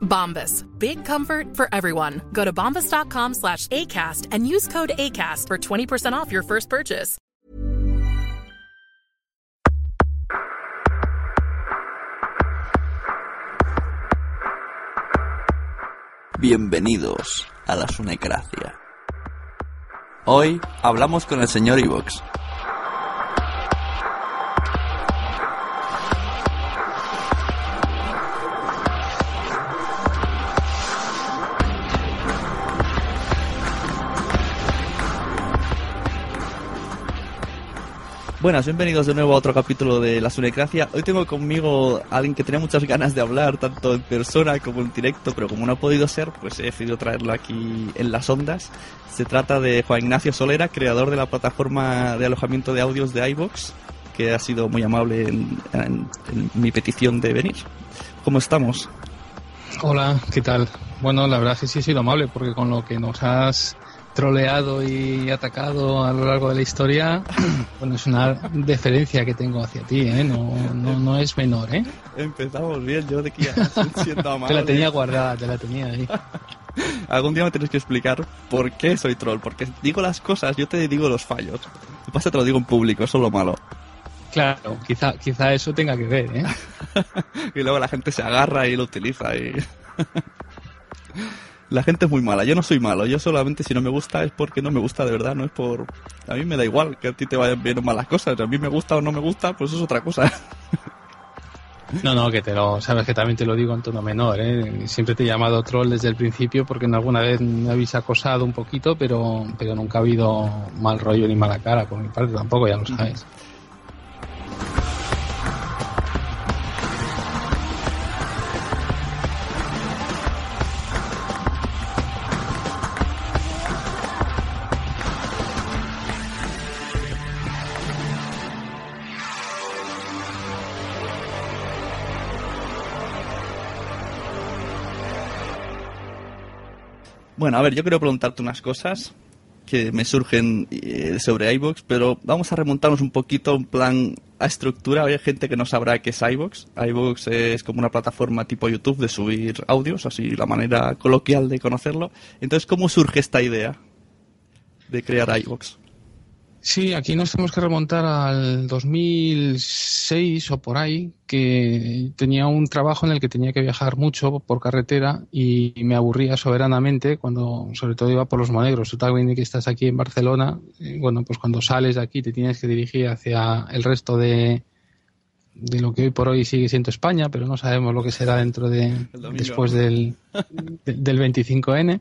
Bombas. Big comfort for everyone. Go to bombas.com slash ACAST and use code ACAST for 20% off your first purchase. Bienvenidos a la Sunecracia. Hoy hablamos con el señor Ivox. Buenas, bienvenidos de nuevo a otro capítulo de La Sunecracia. Hoy tengo conmigo a alguien que tenía muchas ganas de hablar, tanto en persona como en directo, pero como no ha podido ser, pues he decidido traerlo aquí en las ondas. Se trata de Juan Ignacio Solera, creador de la plataforma de alojamiento de audios de iVox, que ha sido muy amable en, en- en mi petición de venir. ¿Cómo estamos? Hola, ¿qué tal? Bueno, la verdad es que sí he sido amable porque con lo que nos has troleado y atacado a lo largo de la historia, bueno, es una deferencia que tengo hacia ti, ¿eh? No, no, no es menor, ¿eh? Empezamos bien, yo de que ya siendo Te la tenía guardada, te la tenía ahí. Algún día me tienes que explicar por qué soy troll, porque digo las cosas, yo te digo los fallos. Lo que pasa te lo digo en público, eso es lo malo. Claro, quizá, quizá eso tenga que ver, ¿eh? Y luego la gente se agarra y lo utiliza y... La gente es muy mala, yo no soy malo, yo solamente si no me gusta es porque no me gusta de verdad, no es por... A mí me da igual que a ti te vayan bien o mal las cosas, a mí me gusta o no me gusta, pues eso es otra cosa. No, no, que te lo, sabes que también te lo digo en tono menor, ¿eh? Siempre te he llamado troll desde el principio porque en alguna vez me habéis acosado un poquito, pero, pero nunca ha habido mal rollo ni mala cara por mi parte tampoco, ya lo sabes. Bueno, a ver, yo quiero preguntarte unas cosas que me surgen eh, sobre iVoox, pero vamos a remontarnos un poquito en plan a estructura. Hay gente que no sabrá qué es iVoox. iVoox es como una plataforma tipo YouTube de subir audios, así la manera coloquial de conocerlo. Entonces, ¿cómo surge esta idea de crear iVoox? Sí, aquí nos tenemos que remontar al 2006 o por ahí, que tenía un trabajo en el que tenía que viajar mucho por carretera y me aburría soberanamente cuando, sobre todo iba por los monegros. Tú también que estás aquí en Barcelona, eh, bueno, pues cuando sales de aquí te tienes que dirigir hacia el resto de, de lo que hoy por hoy sigue siendo España, pero no sabemos lo que será dentro de, después del, de- del 25N.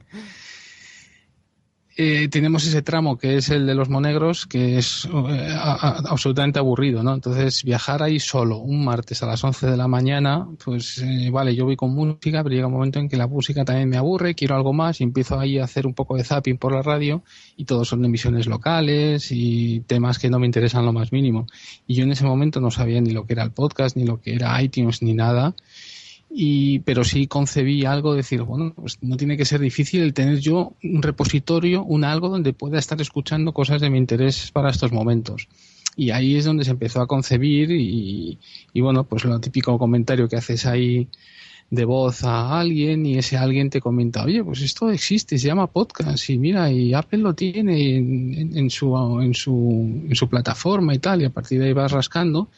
Eh, tenemos ese tramo que es el de los monegros, que es eh, absolutamente aburrido, ¿no? Entonces, viajar ahí solo un martes a las 11 de la mañana, pues eh, vale, yo voy con música, pero llega un momento en que la música también me aburre, quiero algo más y empiezo ahí a hacer un poco de zapping por la radio y todos son emisiones locales y temas que no me interesan lo más mínimo. Y yo en ese momento no sabía ni lo que era el podcast, ni lo que era iTunes, ni nada y pero sí concebí algo de decir bueno pues no tiene que ser difícil el tener yo un repositorio un algo donde pueda estar escuchando cosas de mi interés para estos momentos y ahí es donde se empezó a concebir y, y bueno pues lo típico comentario que haces ahí de voz a alguien y ese alguien te comenta oye pues esto existe se llama podcast y mira y Apple lo tiene en, en- en su en su en su plataforma y tal y a partir de ahí vas rascando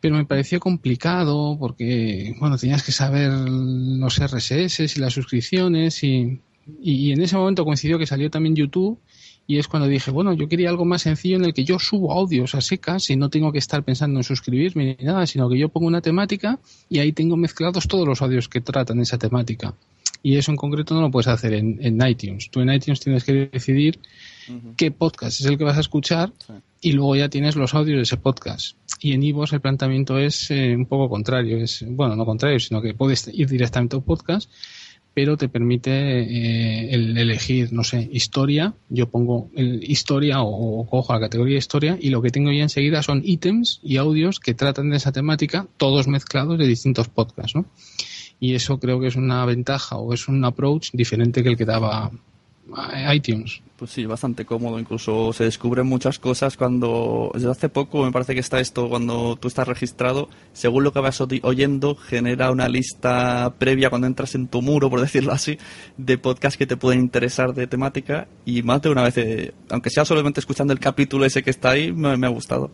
pero me pareció complicado porque, bueno, tenías que saber los RSS y las suscripciones y, y, en ese momento coincidió que salió también YouTube y es cuando dije, bueno, yo quería algo más sencillo en el que yo subo audios a secas y no tengo que estar pensando en suscribirme ni nada, sino que yo pongo una temática y ahí tengo mezclados todos los audios que tratan esa temática. Y eso en concreto no lo puedes hacer en, iTunes. Tú en iTunes tienes que decidir qué podcast es el que vas a escuchar y luego ya tienes los audios de ese podcast. Y en iVoox el planteamiento es eh, un poco contrario. Es, bueno, no contrario, sino que puedes ir directamente a un podcast pero te permite eh, el elegir, no sé, historia. Yo pongo el historia o, cojo la categoría historia y lo que tengo ya enseguida son ítems y audios que tratan de esa temática, todos mezclados de distintos podcasts, ¿no? Y eso creo que es una ventaja o es un approach diferente que el que daba iTunes. Pues sí, bastante cómodo. Incluso se descubren muchas cosas cuando. Desde hace poco me parece que está esto, cuando tú estás registrado, según lo que vas oyendo, genera una lista previa cuando entras en tu muro, por decirlo así, de podcasts que te pueden interesar de temática. Y más de una vez, eh, aunque sea solamente escuchando el capítulo ese que está ahí, me ha gustado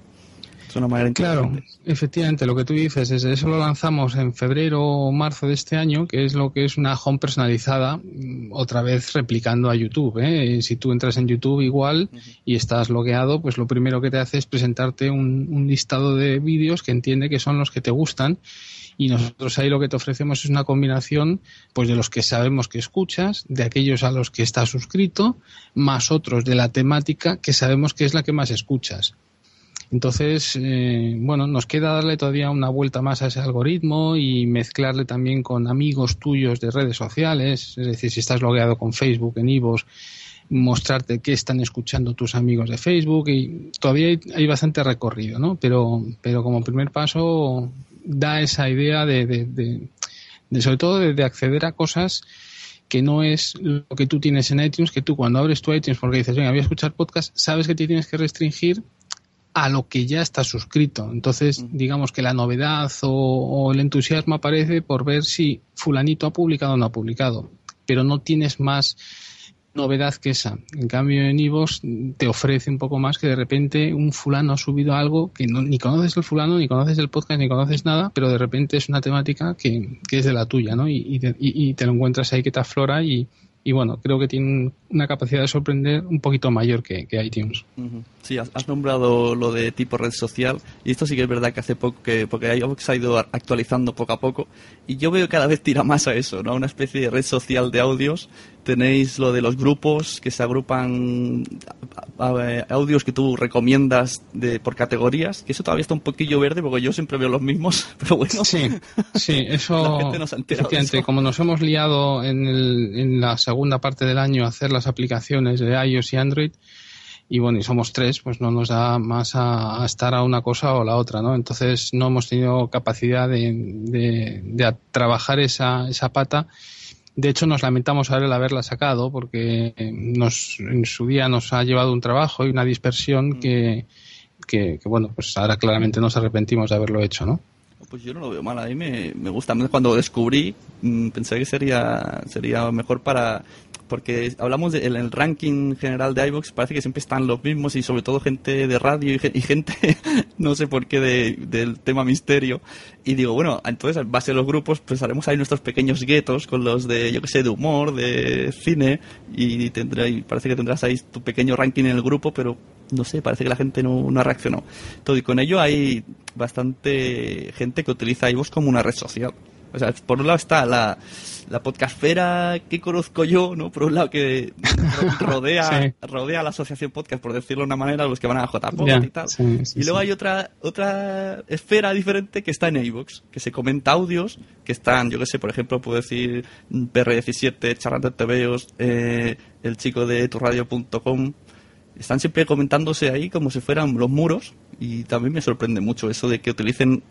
una manera Claro, efectivamente, lo que tú dices es eso lo lanzamos en febrero o marzo de este año, que es lo que es una home personalizada, mm, otra vez replicando a YouTube. ¿eh? Si tú entras en YouTube igual y estás logueado, pues lo primero que te hace es presentarte un, un listado de vídeos que entiende que son los que te gustan y nosotros ahí lo que te ofrecemos es una combinación pues de los que sabemos que escuchas, de aquellos a los que estás suscrito, más otros de la temática que sabemos que es la que más escuchas. Entonces, eh, bueno, nos queda darle todavía una vuelta más a ese algoritmo y mezclarle también con amigos tuyos de redes sociales, es decir, si estás logueado con Facebook, en Ivos, mostrarte qué están escuchando tus amigos de Facebook y todavía hay, bastante recorrido, ¿no? Pero, pero como primer paso da esa idea de, de, sobre todo de, acceder a cosas que no es lo que tú tienes en iTunes, que tú cuando abres tu iTunes porque dices, venga, voy a escuchar podcast, sabes que te tienes que restringir a lo que ya está suscrito. Entonces, digamos que la novedad o, el entusiasmo aparece por ver si fulanito ha publicado o no ha publicado, pero no tienes más novedad que esa. En cambio, en Ivos te ofrece un poco más que de repente un fulano ha subido algo que no, ni conoces el fulano, ni conoces el podcast, ni conoces nada, pero de repente es una temática que, que es de la tuya, ¿no? Y, y, te lo encuentras ahí que te aflora y, y bueno, creo que tiene una capacidad de sorprender un poquito mayor que, iTunes. Sí, has, nombrado lo de tipo red social y esto sí que es verdad que hace poco que porque iVoox ha ido actualizando poco a poco y yo veo que cada vez tira más a eso, ¿no? Una especie de red social de audios. Tenéis lo de los grupos que se agrupan audios que tú recomiendas de por categorías, que eso todavía está un poquillo verde porque yo siempre veo los mismos, pero bueno. Sí, sí, eso. como nos hemos liado en, el, en la segunda parte del año a hacer las aplicaciones de iOS y Android, y bueno, y somos tres, pues no nos da más a, estar a una cosa o la otra, ¿no? Entonces no hemos tenido capacidad de, de, trabajar esa, esa pata. De hecho, nos lamentamos el haberla sacado porque nos, en su día nos ha llevado un trabajo y una dispersión mm. que, que, bueno, pues ahora claramente nos arrepentimos de haberlo hecho, ¿no? Pues yo no lo veo mal, a mí me, me gusta. Cuando descubrí, mm, pensé que sería, sería mejor para porque hablamos del el ranking general de iVoox, parece que siempre están los mismos y sobre todo gente de radio y, gente, no sé por qué, del tema misterio. Y digo, bueno, entonces en base a los grupos, pues haremos ahí nuestros pequeños guetos con los de, yo que sé, de humor, de cine, y, tendrá, y parece que tendrás ahí tu pequeño ranking en el grupo, pero no sé, parece que la gente no, no reaccionado. Todo, y con ello hay bastante gente que utiliza iVoox como una red social. O sea, por un lado está la, la podcastfera que conozco yo, ¿no? Por un lado que rodea, rodea la asociación podcast, por decirlo de una manera, los que van a JPod y tal. y luego hay otra, otra esfera diferente que está en iVoox, que se comenta audios, que están, yo qué sé, por ejemplo, puedo decir PR17, Charlando TVOs, eh, el chico de turradio.com, están siempre comentándose ahí como si fueran los muros y también me sorprende mucho eso de que utilicen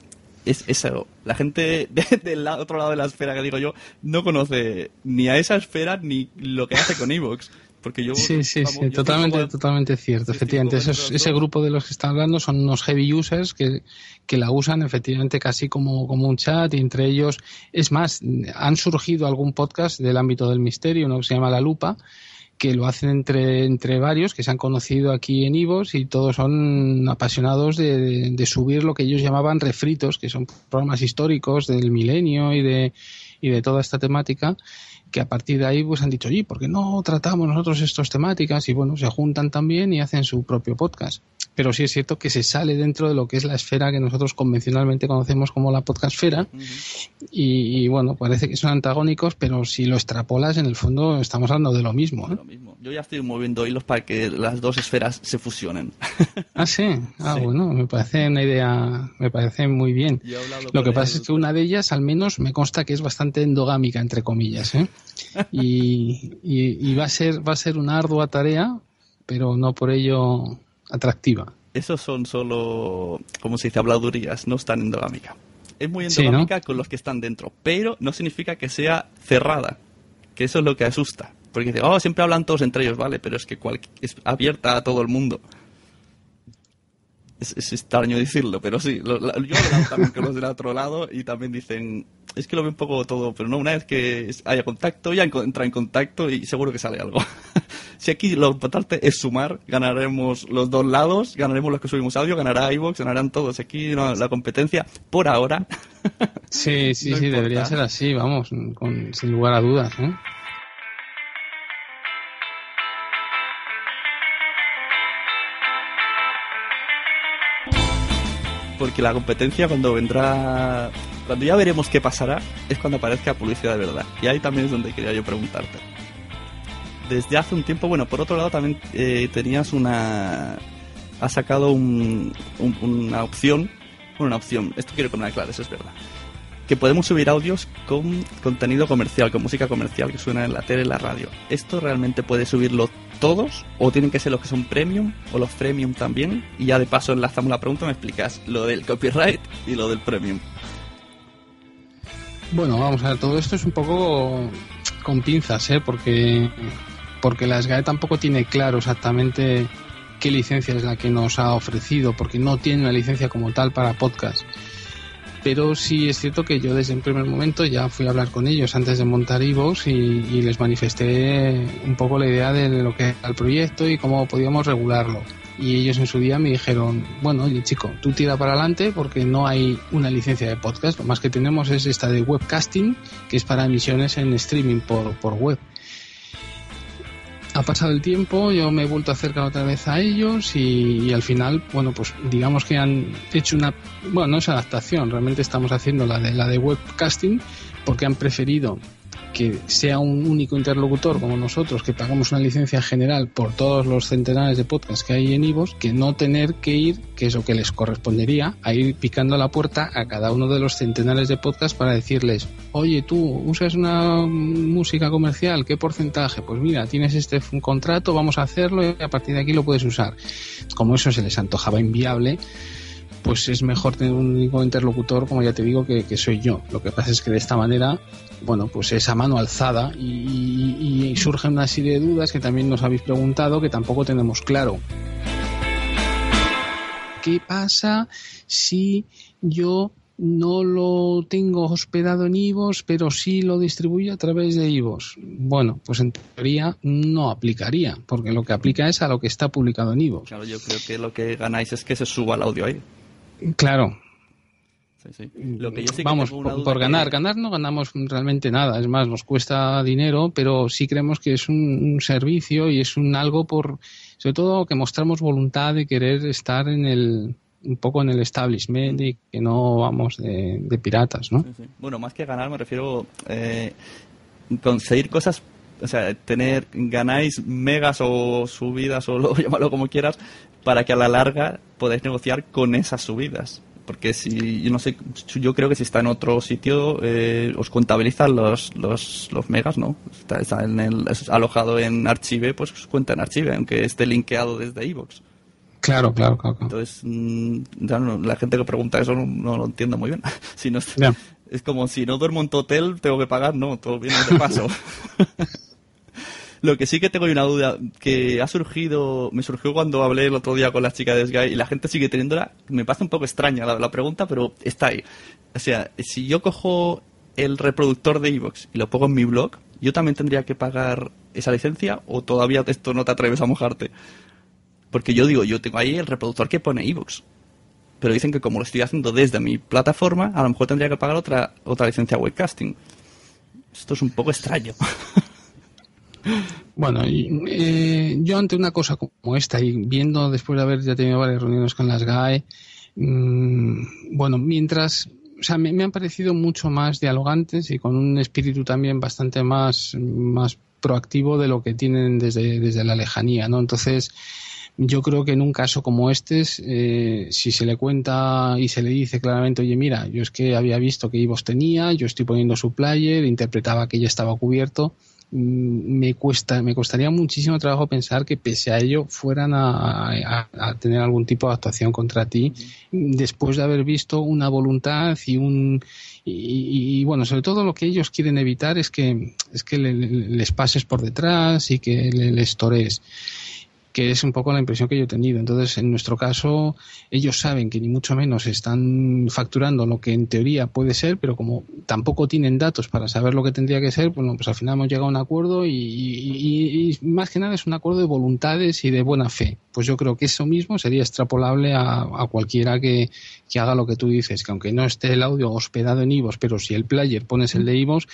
es eso. La gente del otro lado de la esfera que digo yo no conoce ni a esa esfera ni lo que hace con Evox. Porque yo, sí, sí, sí, totalmente, totalmente cierto. Efectivamente, ese grupo de los que están hablando son unos heavy users que, que la usan efectivamente casi como, como un chat y entre ellos, es más, han surgido algún podcast del ámbito del misterio, uno que se llama La Lupa, que lo hacen entre, entre varios que se han conocido aquí en Ivos y todos son apasionados de, subir lo que ellos llamaban refritos, que son programas históricos del milenio y de y de toda esta temática que a partir de ahí pues han dicho, oye, ¿por qué no tratamos nosotros estas temáticas? Y bueno, se juntan también y hacen su propio podcast. Pero sí es cierto que se sale dentro de lo que es la esfera que nosotros convencionalmente conocemos como la podcastfera. y, bueno, parece que son antagónicos, pero si lo extrapolas, en el fondo estamos hablando de lo mismo. ¿eh? Lo mismo. Yo ya estoy moviendo hilos para que las dos esferas se fusionen. ah, sí. Ah, bueno, me parece una idea, me parece muy bien. Lo que pasa es que una de ellas, al menos, me consta que es bastante endogámica, entre comillas. ¿eh? y, va a ser va a ser una ardua tarea, pero no por ello atractiva. Esos son solo, como se dice, habladurías, no están endogámica. Es muy endogámica con los que están dentro, pero no significa que sea cerrada, que eso es lo que asusta. Porque dice, oh, siempre hablan todos entre ellos, vale, pero es que es abierta a todo el mundo. Es, extraño decirlo, pero sí, yo lo he también con los del otro lado y también dicen, es que lo veo un poco todo, pero no, una vez que haya contacto, ya entra en contacto y seguro que sale algo. si aquí lo importante es sumar, ganaremos los dos lados, ganaremos los que subimos audio, ganará iVoox, ganarán todos. Aquí la competencia, por ahora. sí, sí, sí, debería ser así, vamos, sin lugar a dudas. ¿eh? Porque la competencia cuando vendrá, cuando ya veremos qué pasará, es cuando aparezca publicidad de verdad. Y ahí también es donde quería yo preguntarte. Desde hace un tiempo, bueno, por otro lado también eh, tenías una... Has sacado un, una opción, bueno, una opción, esto quiero poner claro, eso es verdad que podemos subir audios con contenido comercial, con música comercial que suena en la tele, en la radio. ¿Esto realmente puede subirlo todos o tienen que ser los que son premium o los premium también? Y ya de paso enlazamos la pregunta, me explicas lo del copyright y lo del premium. Bueno, vamos a ver, todo esto es un poco con pinzas, ¿eh? Porque, porque la SGAE tampoco tiene claro exactamente qué licencia es la que nos ha ofrecido, porque no tiene una licencia como tal para podcast pero sí es cierto que yo desde el primer momento ya fui a hablar con ellos antes de montar Evox y, les manifesté un poco la idea de lo que era el proyecto y cómo podíamos regularlo. Y ellos en su día me dijeron, bueno, oye chico, tú tira para adelante porque no hay una licencia de podcast, lo más que tenemos es esta de webcasting, que es para emisiones en streaming por, por web ha pasado el tiempo, yo me he vuelto a acercar otra vez a ellos y, al final, bueno, pues digamos que han hecho una, bueno, no es adaptación, realmente estamos haciendo la de la de webcasting porque han preferido que sea un único interlocutor como nosotros, que pagamos una licencia general por todos los centenares de podcasts que hay en Ivos, que no tener que ir, que es lo que les correspondería, a ir picando la puerta a cada uno de los centenares de podcasts para decirles, oye, tú usas una música comercial, ¿qué porcentaje? Pues mira, tienes este contrato, vamos a hacerlo y a partir de aquí lo puedes usar. Como eso se les antojaba inviable, pues es mejor tener un único interlocutor, como ya te digo, que, soy yo. Lo que pasa es que de esta manera, bueno, pues esa mano alzada y, y, surgen una serie de dudas que también nos habéis preguntado que tampoco tenemos claro. ¿Qué pasa si yo no lo tengo hospedado en IVOS, pero sí lo distribuyo a través de IVOS. Bueno, pues en teoría no aplicaría, porque lo que aplica es a lo que está publicado en IVOS. Claro, yo creo que lo que ganáis es que se suba el audio ahí. Claro. Vamos, por, ganar, ganar no ganamos realmente nada, es más, nos cuesta dinero, pero sí creemos que es un, servicio y es un algo por, sobre todo que mostramos voluntad de querer estar en el, un poco en el establishment y que no vamos de, piratas, ¿no? Bueno, más que ganar me refiero eh, conseguir cosas o sea, tener, ganáis megas o subidas o lo, llámalo como quieras, para que a la larga podáis negociar con esas subidas. Porque si, yo no sé, yo creo que si está en otro sitio, eh, os contabilizan los, los, los megas, ¿no? Está, en el, alojado en Archive, pues os cuenta en Archive, aunque esté linkeado desde iVoox. Claro, claro, claro. Entonces, mm, la gente que pregunta eso no, lo entiendo muy bien. si no, Es como si no duermo en tu hotel, tengo que pagar, no, todo viene de paso. Lo que sí que tengo una duda que ha surgido, me surgió cuando hablé el otro día con las chicas de Sky y la gente sigue teniéndola. Me parece un poco extraña la, pregunta, pero está ahí. O sea, si yo cojo el reproductor de Evox y lo pongo en mi blog, ¿yo también tendría que pagar esa licencia o todavía esto no te atreves a mojarte? Porque yo digo, yo tengo ahí el reproductor que pone Evox. Pero dicen que como lo estoy haciendo desde mi plataforma, a lo mejor tendría que pagar otra, otra licencia webcasting. Esto es un poco extraño. Bueno, eh, yo ante una cosa como esta y viendo después de haber ya tenido varias reuniones con las GAE, mm, bueno, mientras, o sea, me, han parecido mucho más dialogantes y con un espíritu también bastante más, más proactivo de lo que tienen desde, desde la lejanía, ¿no? Entonces, yo creo que en un caso como este, eh, si se le cuenta y se le dice claramente, oye, mira, yo es que había visto que Ivos tenía, yo estoy poniendo su player, interpretaba que ya estaba cubierto, me cuesta, me costaría muchísimo trabajo pensar que pese a ello fueran a, tener algún tipo de actuación contra ti después de haber visto una voluntad y un y, bueno sobre todo lo que ellos quieren evitar es que es que les pases por detrás y que les torees que es un poco la impresión que yo he tenido. Entonces, en nuestro caso, ellos saben que ni mucho menos están facturando lo que en teoría puede ser, pero como tampoco tienen datos para saber lo que tendría que ser, bueno, pues al final hemos llegado a un acuerdo y, más que nada es un acuerdo de voluntades y de buena fe. Pues yo creo que eso mismo sería extrapolable a, cualquiera que, que, haga lo que tú dices, que aunque no esté el audio hospedado en IVOS, pero si el player pones el de IVOS,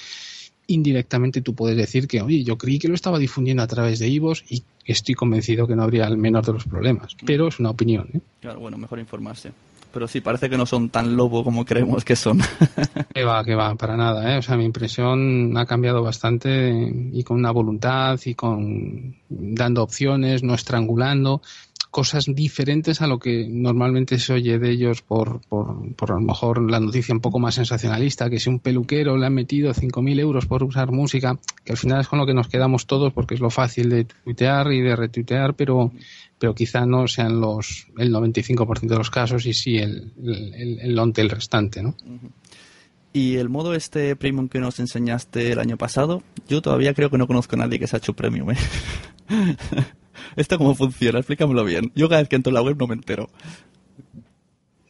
indirectamente tú puedes decir que, oye, yo creí que lo estaba difundiendo a través de Ivos y estoy convencido que no habría el menor de los problemas. Mm. Pero es una opinión. ¿eh? Claro, bueno, mejor informarse. Pero sí, parece que no son tan lobo como creemos que son. que va, que va, para nada. ¿eh? O sea, mi impresión ha cambiado bastante y con una voluntad y con dando opciones, no estrangulando cosas diferentes a lo que normalmente se oye de ellos por, por, por a lo mejor la noticia un poco más sensacionalista, que si un peluquero le ha metido 5.000 euros por usar música, que al final es con lo que nos quedamos todos porque es lo fácil de tuitear y de retuitear, pero, pero quizá no sean los el 95% de los casos y sí el, el, el, el restante, ¿no? Y el modo este premium que nos enseñaste el año pasado, yo todavía creo que no conozco a nadie que se ha hecho premium, ¿eh? ¿Esto cómo funciona? Explícamelo bien. Yo cada vez que entro en la web no me entero.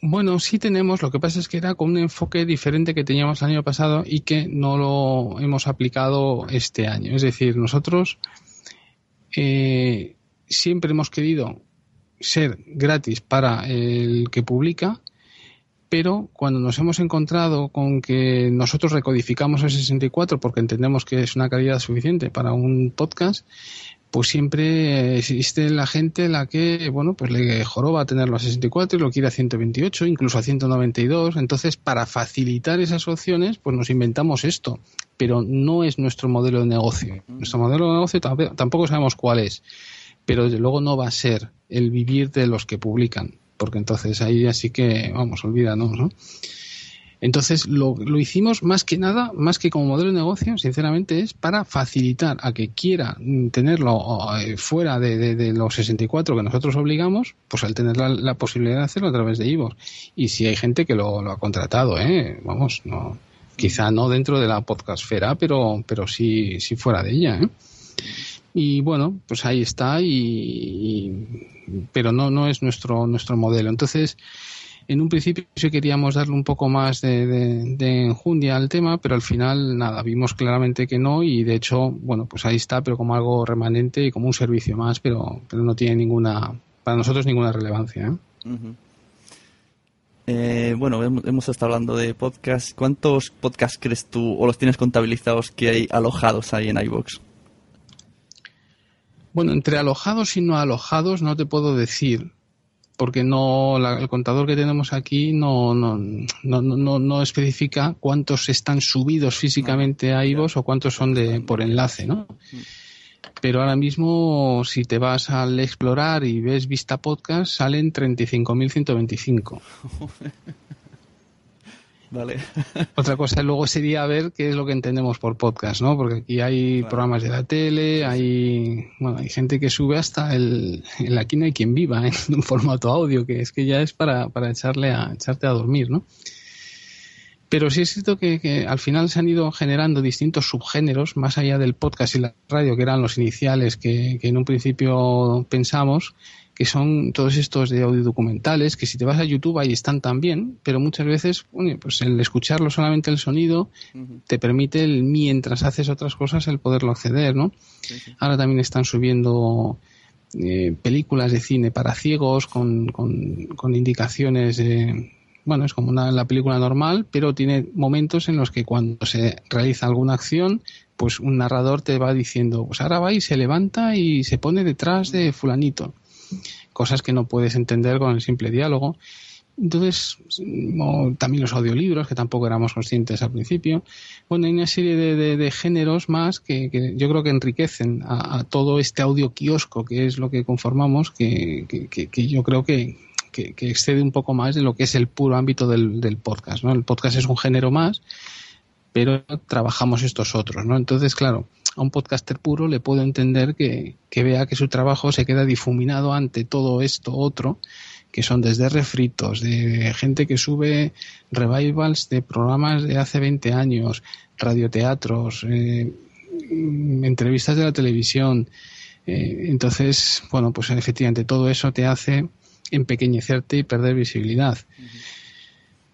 Bueno, sí tenemos, lo que pasa es que era con un enfoque diferente que teníamos el año pasado y que no lo hemos aplicado este año. Es decir, nosotros eh, siempre hemos querido ser gratis para el que publica, pero cuando nos hemos encontrado con que nosotros recodificamos el 64 porque entendemos que es una calidad suficiente para un podcast, pues siempre existe la gente la que, bueno, pues le joroba tenerlo a 64 y lo quiere a 128, incluso a 192. Entonces, para facilitar esas opciones, pues nos inventamos esto. Pero no es nuestro modelo de negocio. Nuestro modelo de negocio tampoco sabemos cuál es. Pero desde luego no va a ser el vivir de los que publican. Porque entonces ahí así que, vamos, olvídanos, ¿no? Entonces, lo, lo, hicimos más que nada, más que como modelo de negocio, sinceramente, es para facilitar a que quiera tenerlo eh, fuera de, de, los 64 que nosotros obligamos, pues al tener la, posibilidad de hacerlo a través de Ivo. Y si hay gente que lo, lo, ha contratado, ¿eh? Vamos, no, quizá no dentro de la podcastfera, pero, pero sí, sí fuera de ella, ¿eh? Y bueno, pues ahí está, y, pero no, no es nuestro, nuestro modelo. Entonces, en un principio sí queríamos darle un poco más de, enjundia al tema, pero al final nada, vimos claramente que no y de hecho, bueno, pues ahí está, pero como algo remanente y como un servicio más, pero, pero no tiene ninguna, para nosotros ninguna relevancia. ¿eh? Eh, bueno, hemos, estado hablando de podcast. ¿Cuántos podcasts crees tú o los tienes contabilizados que hay alojados ahí en iBox? Bueno, entre alojados y no alojados no te puedo decir porque no el contador que tenemos aquí no no, no, no, no especifica cuántos están subidos físicamente a IVOS o cuántos son de por enlace, ¿no? Pero ahora mismo, si te vas al explorar y ves Vista Podcast, salen 35.125. Vale. Otra cosa luego sería ver qué es lo que entendemos por podcast, ¿no? Porque aquí hay programas de la tele, hay bueno, hay gente que sube hasta el, aquí no hay quien viva en un formato audio, que es que ya es para, para echarle a echarte a dormir, ¿no? Pero sí es cierto que, que, al final se han ido generando distintos subgéneros, más allá del podcast y la radio, que eran los iniciales que, que en un principio pensamos, que son todos estos de audio documentales, que si te vas a YouTube ahí están también, pero muchas veces, pues el escucharlo solamente el sonido te permite el, mientras haces otras cosas el poderlo acceder, ¿no? Ahora también están subiendo eh, películas de cine para ciegos con, con, indicaciones de, bueno, es como una, la película normal, pero tiene momentos en los que cuando se realiza alguna acción, pues un narrador te va diciendo, pues ahora va y se levanta y se pone detrás de fulanito. Cosas que no puedes entender con el simple diálogo. Entonces, también los audiolibros, que tampoco éramos conscientes al principio. Bueno, hay una serie de, géneros más que, yo creo que enriquecen a, todo este audio kiosco, que es lo que conformamos, que, yo creo que, excede un poco más de lo que es el puro ámbito del, podcast. ¿no? El podcast es un género más, pero trabajamos estos otros. ¿no? Entonces, claro, a un podcaster puro le puedo entender que, que vea que su trabajo se queda difuminado ante todo esto otro que son desde refritos, de gente que sube revivals de programas de hace 20 años, radioteatros, eh, entrevistas de la televisión. Eh, entonces, bueno, pues efectivamente todo eso te hace empequeñecerte y perder visibilidad.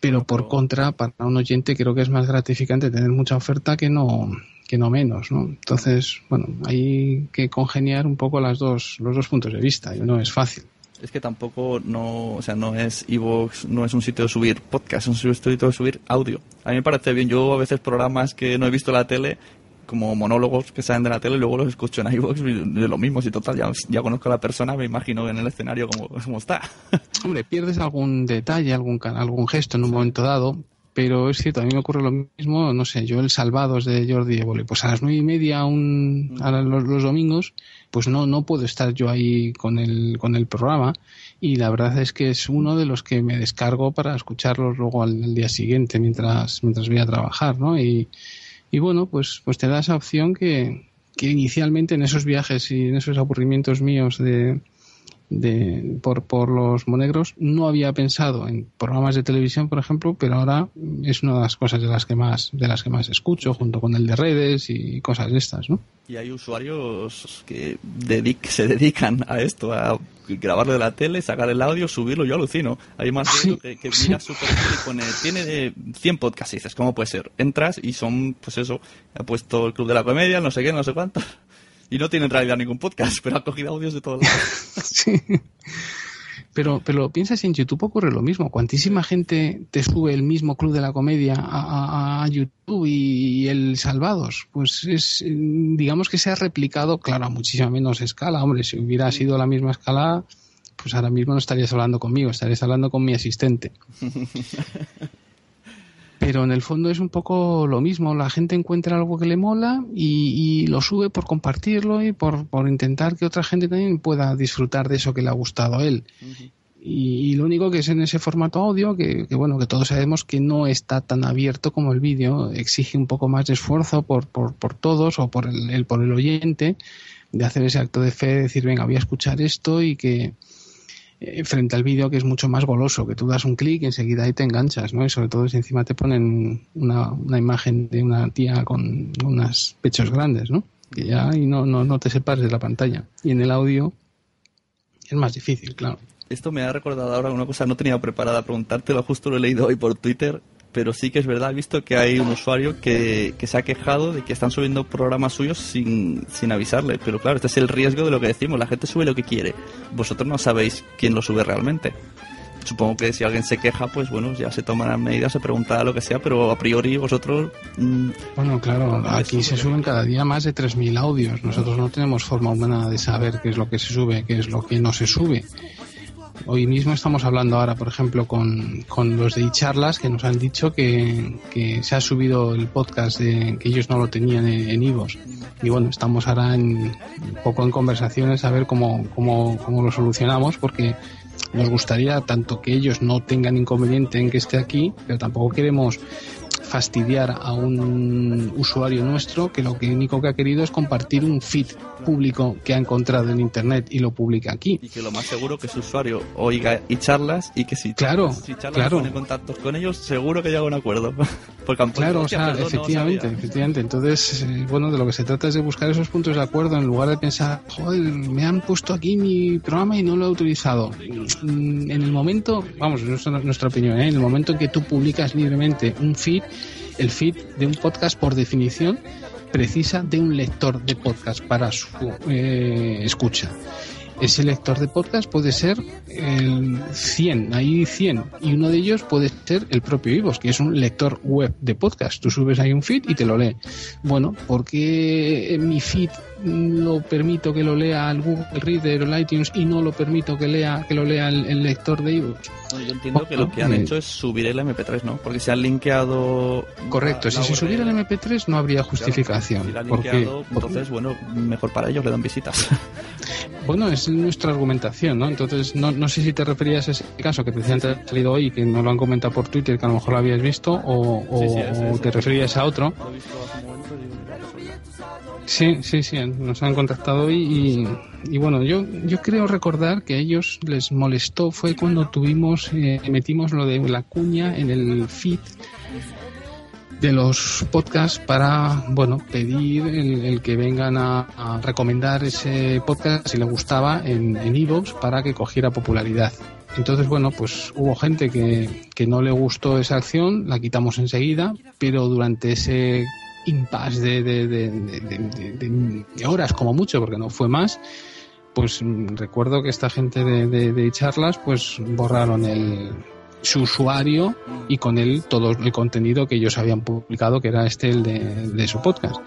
Pero por contra, para un oyente creo que es más gratificante tener mucha oferta que no que no menos, ¿no? Entonces, bueno, hay que congeniar un poco las dos, los dos puntos de vista, y no es fácil es que tampoco no, o sea, no es Evox, no es un sitio de subir podcast, es un sitio de subir audio. A mí me parece bien, yo a veces programas que no he visto en la tele, como monólogos que salen de la tele, y luego los escucho en iVoox de lo mismo, si total ya, ya conozco a la persona, me imagino en el escenario cómo, cómo está. Hombre, pierdes algún detalle, algún, algún gesto en un momento dado, pero es cierto, a mí me ocurre lo mismo, no sé, yo el Salvados de Jordi Evole, pues a las nueve y media un, a los, los, domingos, pues no, no puedo estar yo ahí con el, con el programa y la verdad es que es uno de los que me descargo para escucharlos luego al, día siguiente mientras, mientras voy a trabajar, ¿no? Y, y bueno, pues, pues te da esa opción que, que inicialmente en esos viajes y en esos aburrimientos míos de, de, por, por los monegros. No había pensado en programas de televisión, por ejemplo, pero ahora es una de las cosas de las que más, de las que más escucho, junto con el de redes y cosas de estas, ¿no? Y hay usuarios que se dedican a esto, a grabarlo de la tele, sacar el audio, subirlo, yo alucino. Hay más de que, que mira su y pone, tiene 100 podcasts y dices, ¿cómo puede ser? Entras y son, pues eso, ha puesto el Club de la Comedia, no sé qué, no sé cuánto. Y no tiene en realidad ningún podcast, pero ha cogido audios de todos lados. sí. Pero, pero piensas en YouTube ocurre lo mismo. Cuantísima gente te sube el mismo club de la comedia a, YouTube y, el Salvados. Pues es, digamos que se ha replicado, claro, a muchísima menos escala. Hombre, si hubiera sido la misma escala, pues ahora mismo no estarías hablando conmigo, estarías hablando con mi asistente. pero en el fondo es un poco lo mismo. La gente encuentra algo que le mola y, lo sube por compartirlo y por, intentar que otra gente también pueda disfrutar de eso que le ha gustado a él. y, lo único que es en ese formato audio, que, bueno, que todos sabemos que no está tan abierto como el vídeo, exige un poco más de esfuerzo por, por, por todos o por el, por el oyente de hacer ese acto de fe, de decir, venga, voy a escuchar esto y que, eh, frente al vídeo que es mucho más goloso, que tú das un clic y enseguida ahí te enganchas, ¿no? Y sobre todo si encima te ponen una, una imagen de una tía con unos pechos grandes, ¿no? Que ya y no, no, no te separes de la pantalla. Y en el audio es más difícil, claro. Esto me ha recordado ahora una cosa, no tenía preparada preguntártelo, justo lo he leído hoy por Twitter pero sí que es verdad, he visto que hay un usuario que, que se ha quejado de que están subiendo programas suyos sin, sin avisarle. Pero claro, este es el riesgo de lo que decimos, la gente sube lo que quiere. Vosotros no sabéis quién lo sube realmente. Supongo que si alguien se queja, pues bueno, ya se tomarán medidas, se preguntará lo que sea, pero a priori vosotros... Mm, bueno, claro, aquí se suben cada día más de 3.000 audios. Nosotros no tenemos forma humana de saber qué es lo que se sube, qué es lo que no se sube. Hoy mismo estamos hablando ahora, por ejemplo, con, los de charlas que nos han dicho que, se ha subido el podcast de, que ellos no lo tenían en Ivos. Y bueno, estamos ahora en, un poco en conversaciones a ver cómo, cómo, cómo lo solucionamos porque nos gustaría tanto que ellos no tengan inconveniente en que esté aquí, pero tampoco queremos fastidiar a un usuario nuestro que lo único que ha querido es compartir un feed público que ha encontrado en internet y lo publica aquí. Y que lo más seguro que su usuario oiga y charlas y que si, claro, si charlas claro. pone contactos con ellos, seguro que llega a un acuerdo. Porque claro, o sea, efectivamente, efectivamente. Entonces, eh, bueno, de lo que se trata es de buscar esos puntos de acuerdo en lugar de pensar, joder, me han puesto aquí mi programa y no lo he utilizado. Mm, en el momento, vamos, es nuestra opinión, ¿eh? en el momento en que tú publicas libremente un feed, el feed de un podcast por definición precisa de un lector de podcast para su eh, escucha. ese lector de podcast puede ser el 100, hay 100, y uno de ellos puede ser el propio Ivos, que es un lector web de podcast. Tú subes ahí un feed y te lo lee. Bueno, ¿por qué mi feed lo permito que lo lea el Google Reader o el iTunes y no lo permito que lea que lo lea el, lector de iVoox? yo entiendo que lo que han hecho es subir el MP3, ¿no? Porque se han linkeado... Correcto, si se subiera el MP3 no habría justificación. porque, entonces, bueno, mejor para ellos le dan visitas. Bueno, es nuestra argumentación, ¿no? Entonces, no, no sé si te referías a ese caso que precisamente ha salido hoy, que no lo han comentado por Twitter, que a lo mejor lo habías visto, o, o te referías a otro. Sí, sí, sí, nos han contactado hoy y, bueno, yo, yo creo recordar que a ellos les molestó fue cuando tuvimos, eh, metimos lo de la cuña en el feed de los podcasts para, bueno, pedir el, que vengan a, recomendar ese podcast si le gustaba en Evox para que cogiera popularidad. Entonces, bueno, pues hubo gente que, que no le gustó esa acción, la quitamos enseguida, pero durante ese impasse de, de, de, horas como mucho, porque no fue más, pues mm, recuerdo que esta gente de, charlas pues borraron el, su usuario y con él todo el contenido que ellos habían publicado, que era este el de su podcast.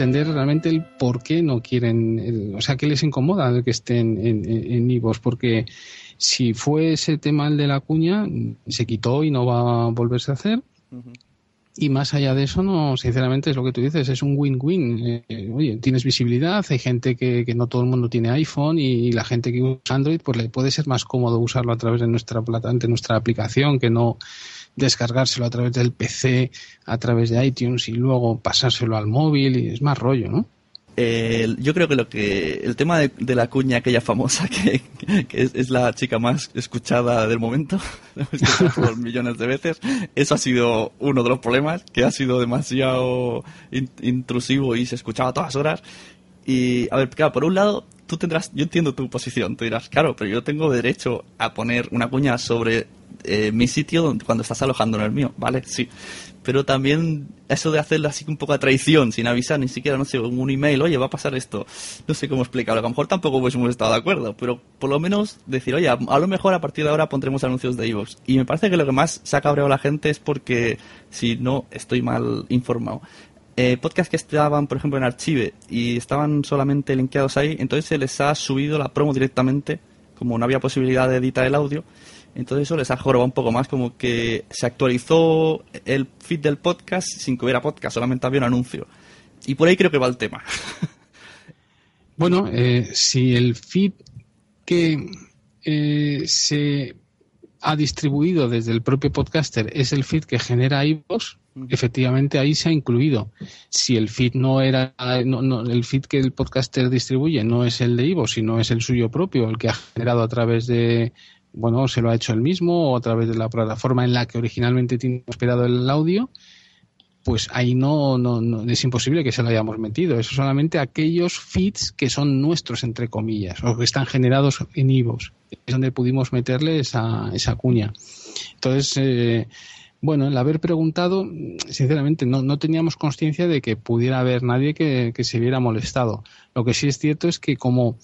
Entender realmente el por qué no quieren, o sea, qué les incomoda el que estén en, en, porque si fue ese tema el de la cuña, se quitó y no va a volverse a hacer. Y más allá de eso, no, sinceramente es lo que tú dices, es un win-win. Eh, oye, tienes visibilidad, hay gente que, que, no todo el mundo tiene iPhone y, la gente que usa Android, pues le puede ser más cómodo usarlo a través de nuestra plata, de nuestra aplicación que no descargárselo a través del PC, a través de iTunes y luego pasárselo al móvil y es más rollo, ¿no? yo creo que lo que el tema de, la cuña aquella famosa que, es, la chica más escuchada del momento por millones de veces eso ha sido uno de los problemas que ha sido demasiado intrusivo y se escuchaba a todas horas y a ver claro por un lado tú tendrás yo entiendo tu posición tú dirás claro pero yo tengo derecho a poner una cuña sobre eh, mi sitio cuando estás alojando en el mío vale sí. Pero también eso de hacerlo así un poco a traición, sin avisar, ni siquiera, no sé, un email, oye, va a pasar esto, no sé cómo explicarlo, a lo mejor tampoco hubiésemos estado de acuerdo, pero por lo menos decir, oye, a, lo mejor a partir de ahora pondremos anuncios de iVoox. Y me parece que lo que más se ha cabreado a la gente es porque, si no estoy mal informado, eh, podcasts que estaban, por ejemplo, en Archive y estaban solamente linkeados ahí, entonces se les ha subido la promo directamente, como no había posibilidad de editar el audio, entonces eso les ha jorobado un poco más, como que se actualizó el feed del podcast sin que hubiera podcast, solamente había un anuncio. Y por ahí creo que va el tema. Bueno, eh, si el feed que eh, se ha distribuido desde el propio podcaster es el feed que genera iVoox, efectivamente ahí se ha incluido. Si el feed no era, no, el feed que el podcaster distribuye no es el de iVoox, sino es el suyo propio, el que ha generado a través de bueno, se lo ha hecho él mismo o a través de la plataforma en la que originalmente tiene hospedado el audio, pues ahí no, no, es imposible que se lo hayamos metido. Eso solamente aquellos feeds que son nuestros, entre comillas, o que están generados en IVOS. Es donde pudimos meterle esa, esa cuña. Entonces, eh, bueno, el haber preguntado, sinceramente, no, no teníamos conciencia de que pudiera haber nadie que, que se hubiera molestado. Lo que sí es cierto es que como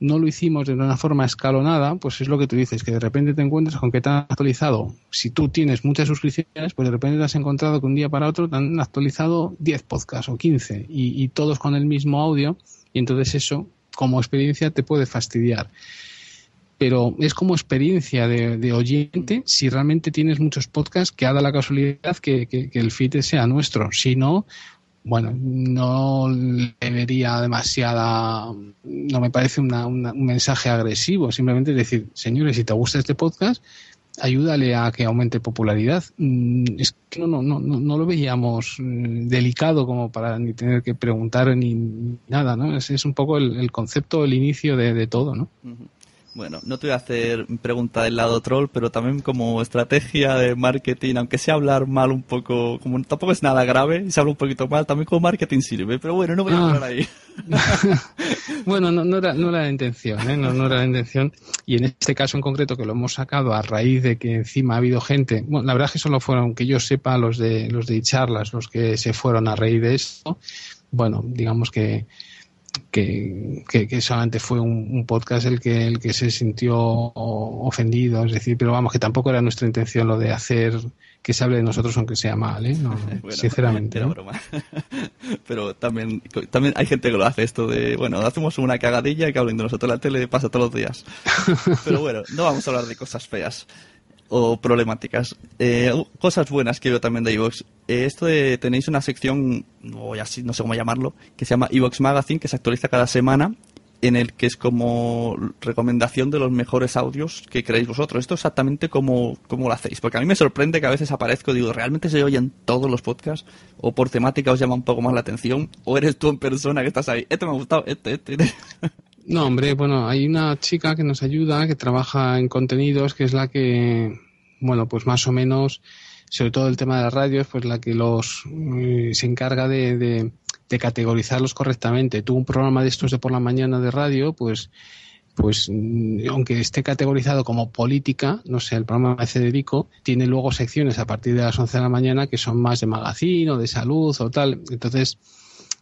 no lo hicimos de una forma escalonada, pues es lo que tú dices, que de repente te encuentras con que te han actualizado. Si tú tienes muchas suscripciones, pues de repente te has encontrado que un día para otro te han actualizado 10 podcasts o 15 y, y todos con el mismo audio y entonces eso como experiencia te puede fastidiar pero es como experiencia de, oyente si realmente tienes muchos podcasts que haga la casualidad que, que, el feed sea nuestro. Si no, bueno, no le vería demasiada, no me parece un mensaje agresivo, simplemente decir, señores, si te gusta este podcast, ayúdale a que aumente popularidad. Mm, es que no, no, no, no lo veíamos mm, delicado como para ni tener que preguntar ni nada, ¿no? Es, es un poco el, concepto, el inicio de, todo, ¿no? Bueno, no te voy a hacer pregunta del lado troll, pero también como estrategia de marketing, aunque sea hablar mal un poco, como tampoco es nada grave, se habla un poquito mal, también como marketing sirve, pero bueno, no voy a ah. hablar ahí. bueno, no, no, era, no era la intención, ¿eh? no, no era la intención. Y en este caso en concreto que lo hemos sacado a raíz de que encima ha habido gente, bueno, la verdad es que solo fueron, que yo sepa, los de los de charlas, los que se fueron a raíz de esto. Bueno, digamos que que, que, solamente fue un, podcast el que el que se sintió ofendido, es decir, pero vamos, que tampoco era nuestra intención lo de hacer que se hable de nosotros aunque sea mal, ¿eh? sinceramente. pero también, también hay gente que lo hace esto de, bueno, hacemos una cagadilla y que hablen de nosotros la tele pasa todos los días. pero bueno, no vamos a hablar de cosas feas o problemáticas. Eh, cosas buenas que veo también de Evox. Eh, esto de tenéis una sección, o así, no sé cómo llamarlo, que se llama Evox Magazine, que se actualiza cada semana, en el que es como recomendación de los mejores audios que creéis vosotros. Esto exactamente como, lo hacéis, porque a mí me sorprende que a veces aparezco y digo, ¿realmente se oyen todos los podcasts? ¿O por temática os llama un poco más la atención? ¿O eres tú en persona que estás ahí? Este me ha gustado, este, este. este. No, hombre, bueno, hay una chica que nos ayuda, que trabaja en contenidos, que es la que, bueno, pues más o menos, sobre todo el tema de las radios, pues la que los eh, se encarga de, de, categorizarlos correctamente. Tú un programa de estos de por la mañana de radio, pues pues mm, aunque esté categorizado como política, no sé, el programa de Federico tiene luego secciones a partir de las 11 de la mañana que son más de magazine o de salud o tal. Entonces,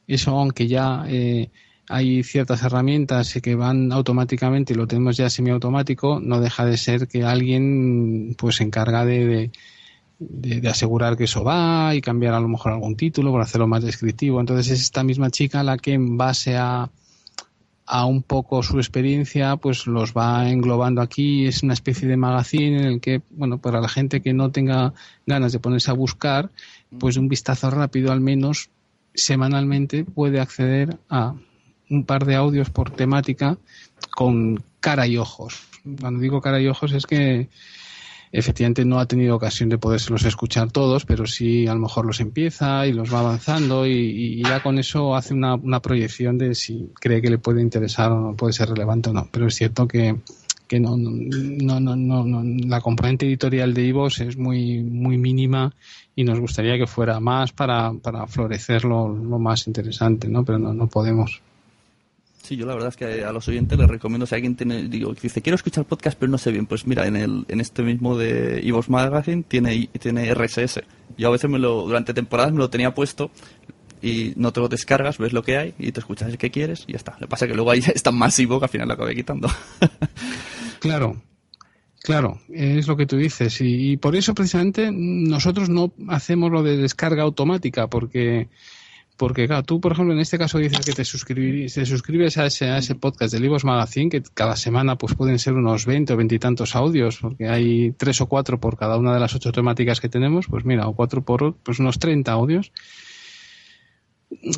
eso aunque ya eh, hay ciertas herramientas que van automáticamente y lo tenemos ya semiautomático, no deja de ser que alguien pues se encarga de, de, asegurar que eso va y cambiar a lo mejor algún título por hacerlo más descriptivo. Entonces es esta misma chica la que en base a, a un poco su experiencia pues los va englobando aquí. Es una especie de magazine en el que, bueno, para la gente que no tenga ganas de ponerse a buscar, pues un vistazo rápido al menos semanalmente puede acceder a un par de audios por temática con cara y ojos. Cuando digo cara y ojos es que efectivamente no ha tenido ocasión de podérselos escuchar todos, pero sí a lo mejor los empieza y los va avanzando y, ya con eso hace una, proyección de si cree que le puede interesar o no puede ser relevante o no. Pero es cierto que, que no, no, no, no, la componente editorial de Ivos es muy, muy mínima y nos gustaría que fuera más para, para florecer lo, más interesante, ¿no? Pero no, no podemos. Sí, yo la verdad es que a los oyentes les recomiendo, si alguien tiene, digo, dice, quiero escuchar podcast pero no sé bien, pues mira, en el en este mismo de Evox Magazine tiene, tiene RSS. Yo a veces me lo, durante temporadas me lo tenía puesto y no te lo descargas, ves lo que hay y te escuchas el que quieres y ya está. Lo que pasa es que luego ahí es tan masivo que al final lo acabé quitando. claro, Claro, es lo que tú dices. y, por eso precisamente nosotros no hacemos lo de descarga automática, porque porque, claro, tú, por ejemplo, en este caso dices que te, te suscribes a ese, a ese podcast de Libros Magazine, que cada semana pues pueden ser unos 20 o 20 y tantos audios, porque hay tres o cuatro por cada una de las ocho temáticas que tenemos, pues mira, o cuatro por pues unos 30 audios.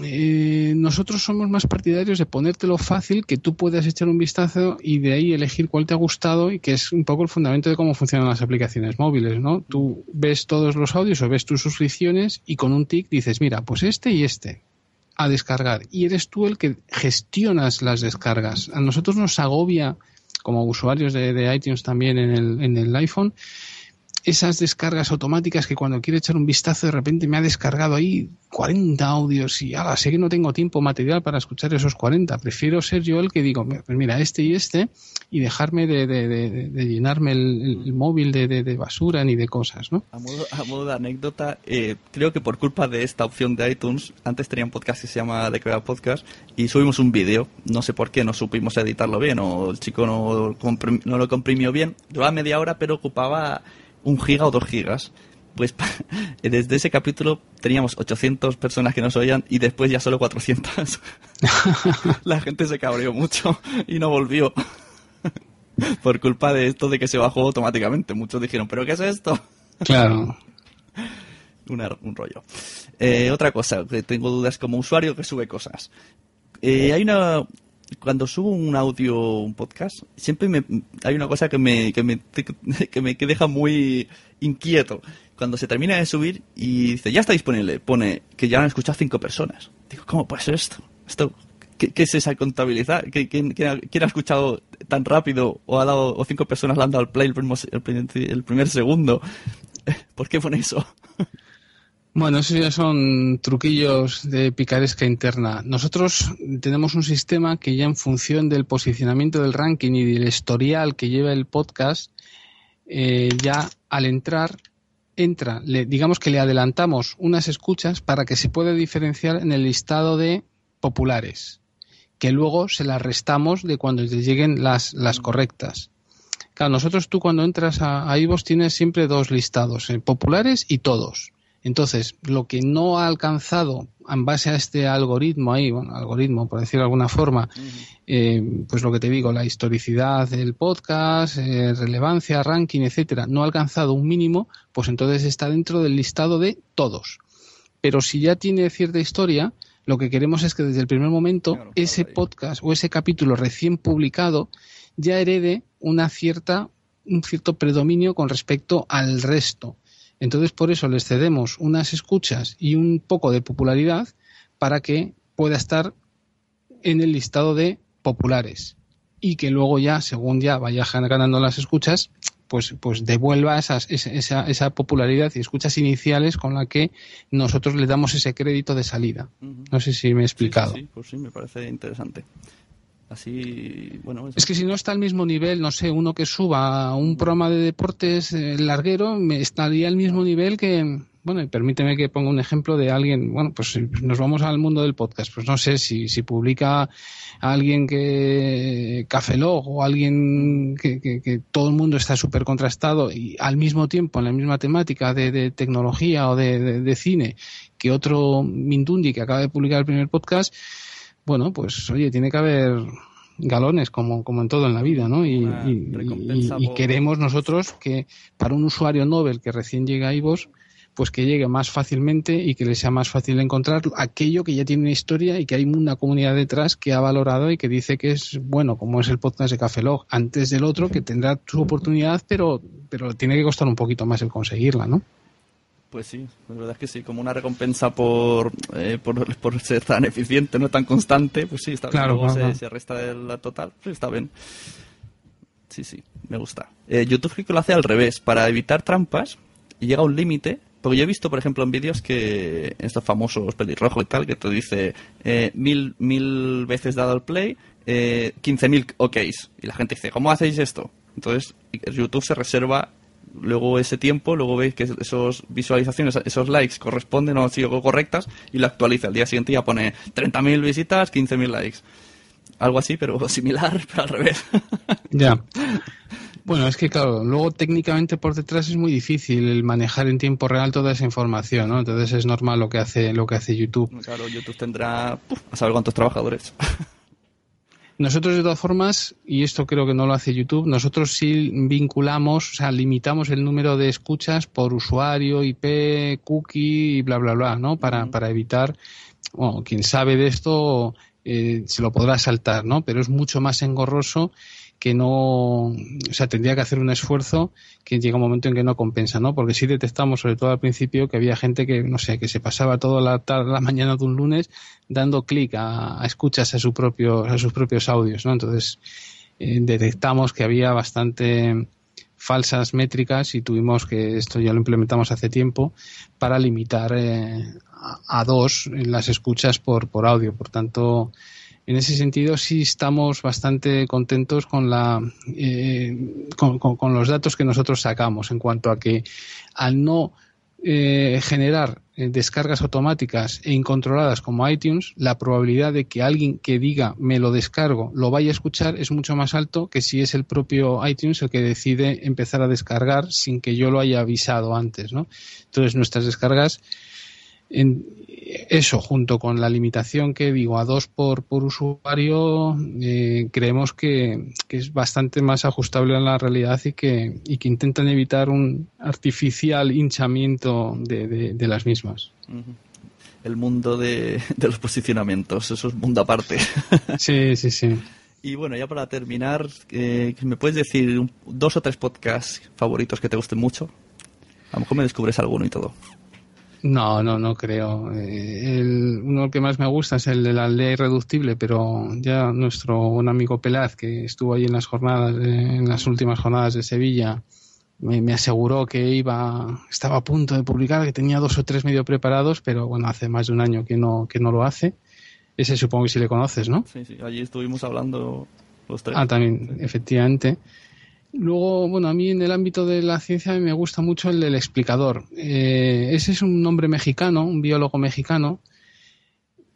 Eh, nosotros somos más partidarios de ponértelo fácil, que tú puedas echar un vistazo y de ahí elegir cuál te ha gustado y que es un poco el fundamento de cómo funcionan las aplicaciones móviles, ¿no? Tú ves todos los audios o ves tus suscripciones y con un tic dices, mira, pues este y este a descargar y eres tú el que gestionas las descargas. A nosotros nos agobia como usuarios de, de iTunes también en el, en el iPhone esas descargas automáticas que cuando quiero echar un vistazo de repente me ha descargado ahí 40 audios y ahora sé que no tengo tiempo material para escuchar esos 40. Prefiero ser yo el que digo, pues mira, este y este y dejarme de, de, llenarme el, móvil de, basura ni de cosas, ¿no? A modo, de anécdota, eh, creo que por culpa de esta opción de iTunes, antes tenía un podcast que se llama The Crea Podcast y subimos un vídeo, no sé por qué, no supimos editarlo bien o el chico no, no lo comprimió bien, duraba media hora pero ocupaba un giga o dos gigas. Pues desde ese capítulo teníamos 800 personas que nos oían y después ya solo 400. La gente se cabreó mucho y no volvió. Por culpa de esto de que se bajó automáticamente. Muchos dijeron, ¿pero qué es esto? Claro. un rollo. Eh, otra cosa, que tengo dudas como usuario que sube cosas. Eh, hay una, cuando subo un audio, un podcast, siempre me, hay una cosa que me, que me, que me deja muy inquieto. Cuando se termina de subir y dice, ya está disponible, pone que ya han escuchado cinco personas. Digo, ¿cómo puede ser esto? esto ¿Qué, es esa contabilidad? ¿Quién, ha, escuchado tan rápido o ha dado o cinco personas le han dado al play el, el primer segundo? ¿Por qué pone eso? Bueno, esos ya son truquillos de picaresca interna. Nosotros tenemos un sistema que ya en función del posicionamiento del ranking y del historial que lleva el podcast, eh, ya al entrar, entra, le, digamos que le adelantamos unas escuchas para que se pueda diferenciar en el listado de populares, que luego se las restamos de cuando te lleguen las, las correctas. Claro, nosotros tú cuando entras a, a tienes siempre dos listados, eh, populares y todos entonces, lo que no ha alcanzado en base a este algoritmo ahí, bueno, algoritmo por decirlo de alguna forma, eh, pues lo que te digo, la historicidad del podcast, eh, relevancia, ranking, etcétera, no ha alcanzado un mínimo, pues entonces está dentro del listado de todos. Pero si ya tiene cierta historia, lo que queremos es que desde el primer momento ese podcast o ese capítulo recién publicado ya herede una cierta un cierto predominio con respecto al resto. Entonces, por eso les cedemos unas escuchas y un poco de popularidad para que pueda estar en el listado de populares y que luego ya, según ya vaya ganando las escuchas, pues, pues devuelva esas, esa, esa, popularidad y escuchas iniciales con la que nosotros le damos ese crédito de salida. No sé si me he explicado. sí, pues sí, me parece interesante. Así, bueno. Es que si no está al mismo nivel, no sé, uno que suba un programa de deportes eh, larguero, me estaría al mismo nivel que, bueno, y permíteme que ponga un ejemplo de alguien, bueno, pues nos vamos al mundo del podcast, pues no sé si, si publica alguien que Cafelog o alguien que, que, todo el mundo está súper contrastado y al mismo tiempo en la misma temática de, de tecnología o de, de, cine que otro Mindundi que acaba de publicar el primer podcast, bueno, pues oye, tiene que haber galones como, como en todo en la vida, ¿no? Y, queremos nosotros que para un usuario Nobel que recién llega a IVOS, pues que llegue más fácilmente y que le sea más fácil encontrar aquello que ya tiene una historia y que hay una comunidad detrás que ha valorado y que dice que es bueno, como es el podcast de Café Log, antes del otro, que tendrá su oportunidad, pero, pero tiene que costar un poquito más el conseguirla, ¿no? Pues sí, la verdad es que sí, como una recompensa por, eh, por, ser tan eficiente, no tan constante, pues sí, está bien. Claro, Se, se, resta de la total, pues está bien. Sí, sí, me gusta. Eh, YouTube creo que lo hace al revés, para evitar trampas, y llega a un límite, porque yo he visto, por ejemplo, en vídeos que estos famosos pelirrojos y tal, que te dice eh, mil, mil veces dado el play, eh, 15.000 OKs. Y la gente dice, ¿cómo hacéis esto? Entonces, YouTube se reserva luego ese tiempo, luego veis que esas visualizaciones, esos likes corresponden o han sido correctas y lo actualiza. Al día siguiente ya pone 30.000 visitas, 15.000 likes. Algo así, pero similar, pero al revés. Ya. Bueno, es que claro, luego técnicamente por detrás es muy difícil el manejar en tiempo real toda esa información, ¿no? Entonces es normal lo que hace lo que hace YouTube. Claro, YouTube tendrá a saber cuántos trabajadores. Nosotros, de todas formas, y esto creo que no lo hace YouTube, nosotros sí vinculamos, o sea, limitamos el número de escuchas por usuario, IP, cookie y bla, bla, bla, ¿no? Para, para evitar, bueno, quien sabe de esto eh, se lo podrá saltar, ¿no? Pero es mucho más engorroso que no, o sea, tendría que hacer un esfuerzo que llega un momento en que no compensa, ¿no? Porque sí detectamos, sobre todo al principio, que había gente que, no sé, que se pasaba toda la tarde, la mañana de un lunes dando clic a, escuchas a, su propio, a sus propios audios, ¿no? Entonces, eh, detectamos que había bastante, falsas métricas y tuvimos que, esto ya lo implementamos hace tiempo, para limitar eh, a, dos las escuchas por, por audio. Por tanto, en ese sentido sí estamos bastante contentos con la eh, con, los datos que nosotros sacamos en cuanto a que al no eh, generar eh, descargas automáticas e incontroladas como iTunes, la probabilidad de que alguien que diga me lo descargo lo vaya a escuchar es mucho más alto que si es el propio iTunes el que decide empezar a descargar sin que yo lo haya avisado antes, ¿no? Entonces nuestras descargas en eso, junto con la limitación que digo a dos por, por usuario, eh, creemos que, es bastante más ajustable a la realidad y que, y que intentan evitar un artificial hinchamiento de, de, las mismas. El mundo de, de, los posicionamientos, eso es mundo aparte. sí, sí, sí. Y bueno, ya para terminar, eh, ¿me puedes decir dos o tres podcasts favoritos que te gusten mucho? A lo mejor me descubres alguno y todo. No, no, no creo. Eh, el, uno que más me gusta es el de la ley irreductible, pero ya nuestro buen amigo Pelaz, que estuvo ahí en las jornadas, en las últimas jornadas de Sevilla, me, aseguró que iba, estaba a punto de publicar, que tenía dos o tres medio preparados, pero bueno, hace más de un año que no, que no lo hace. Ese supongo que sí le conoces, ¿no? Sí, sí, allí estuvimos hablando los tres. Ah, también, efectivamente. Luego, bueno, a mí en el ámbito de la ciencia me gusta mucho el del explicador. Eh, ese es un nombre mexicano, un biólogo mexicano,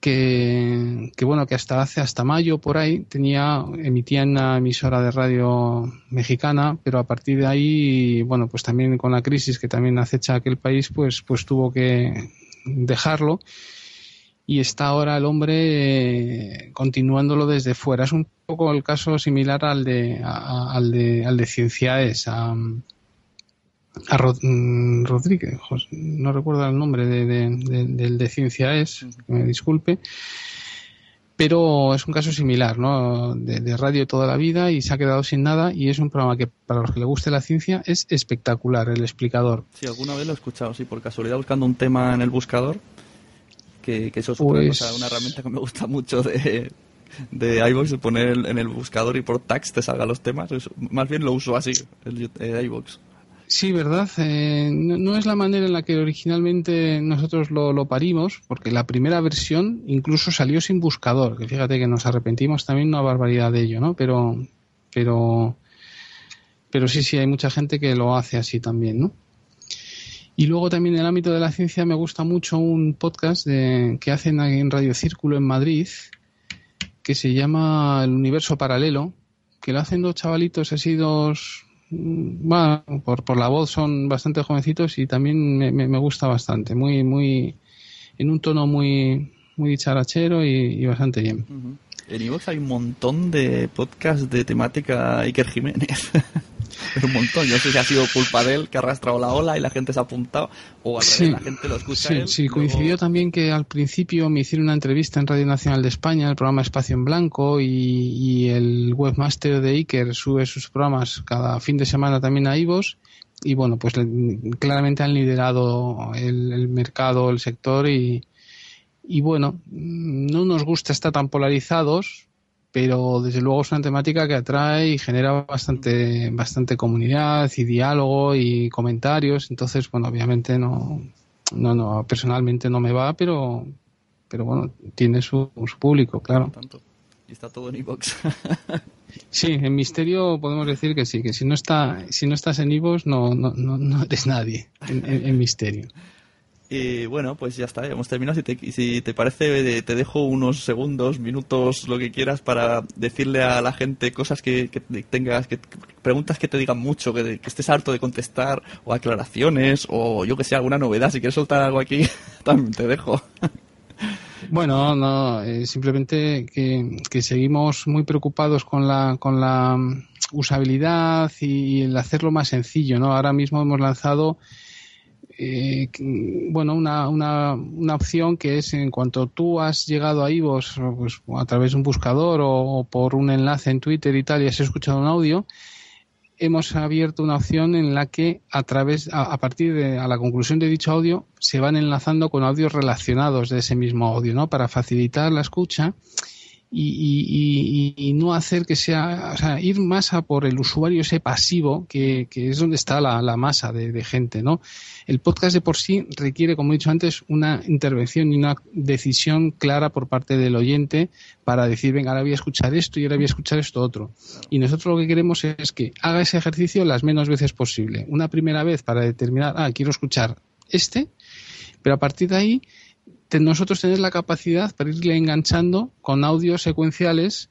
que, bueno, que hasta hace, hasta mayo por ahí, tenía, emitía en una emisora de radio mexicana, pero a partir de ahí, bueno, pues también con la crisis que también acecha aquel país, pues, pues tuvo que dejarlo y está ahora el hombre eh, continuándolo desde fuera. Es un poco el caso similar al de, al de, al de Cienciaes, a, a mm, Rodríguez, no recuerdo el nombre de, del de Cienciaes, que me disculpe, pero es un caso similar, ¿no? De, radio toda la vida y se ha quedado sin nada y es un programa que para los que le guste la ciencia es espectacular, el explicador. Sí, alguna vez lo he escuchado, sí, por casualidad buscando un tema en el buscador que, eso es pues una, herramienta que me gusta mucho de, de iVoox, poner en el buscador y por tags te salgan los temas. más bien lo uso así, el, iVoox. Sí, verdad. Eh, no, es la manera en la que originalmente nosotros lo, lo, parimos, porque la primera versión incluso salió sin buscador, que fíjate que nos arrepentimos también una barbaridad de ello, ¿no? Pero, pero, pero sí, sí, hay mucha gente que lo hace así también, ¿no? Y luego también en el ámbito de la ciencia me gusta mucho un podcast que hacen en Radio Círculo en Madrid, que se llama El Universo Paralelo, que lo hacen dos chavalitos así, dos, bueno, por, por la voz son bastante jovencitos y también me, gusta bastante, muy, muy, en un tono muy, muy dicharachero y, bastante bien. En Ivox hay un montón de podcasts de temática Iker Jiménez. Pero un montón. Yo sé si ha sido culpa de él que ha arrastrado la ola y la gente se ha apuntado, o al la gente lo escucha. Sí, sí, coincidió también que al principio me hicieron una entrevista en Radio Nacional de España, el programa Espacio en Blanco, y, el webmaster de Iker sube sus programas cada fin de semana también a Ivos. Y bueno, pues claramente han liderado el, mercado, el sector, y, y bueno, no nos gusta estar tan polarizados, pero desde luego es una temática que atrae y genera bastante, bastante comunidad y diálogo y comentarios. Entonces, bueno, obviamente no, no, no, personalmente no me va, pero, pero bueno, tiene su, su público, claro. Y está todo en iVoox. sí, en Misterio podemos decir que sí, que si no está, si no estás en iVoox no, no, no, eres nadie en Misterio. Y bueno, pues ya está, hemos terminado. Si te, si te parece, te dejo unos segundos, minutos, lo que quieras para decirle a la gente cosas que, tengas, que, preguntas que te digan mucho, que, estés harto de contestar, o aclaraciones, o yo que sé, alguna novedad. Si quieres soltar algo aquí, también te dejo. Bueno, no, eh, simplemente que, que, seguimos muy preocupados con la, con la usabilidad y el hacerlo más sencillo, ¿no? Ahora mismo hemos lanzado eh, bueno, una, una, una, opción que es en cuanto tú has llegado a Ivos pues, a través de un buscador o, por un enlace en Twitter y tal y has escuchado un audio, hemos abierto una opción en la que a través, a, partir de a la conclusión de dicho audio, se van enlazando con audios relacionados de ese mismo audio, ¿no? Para facilitar la escucha y, no hacer que sea, o sea, ir más a por el usuario ese pasivo que, es donde está la, masa de, gente, ¿no? El podcast de por sí requiere, como he dicho antes, una intervención y una decisión clara por parte del oyente para decir, venga, ahora voy a escuchar esto y ahora voy a escuchar esto otro. Y nosotros lo que queremos es que haga ese ejercicio las menos veces posible. Una primera vez para determinar, ah, quiero escuchar este, pero a partir de ahí nosotros tener la capacidad para irle enganchando con audios secuenciales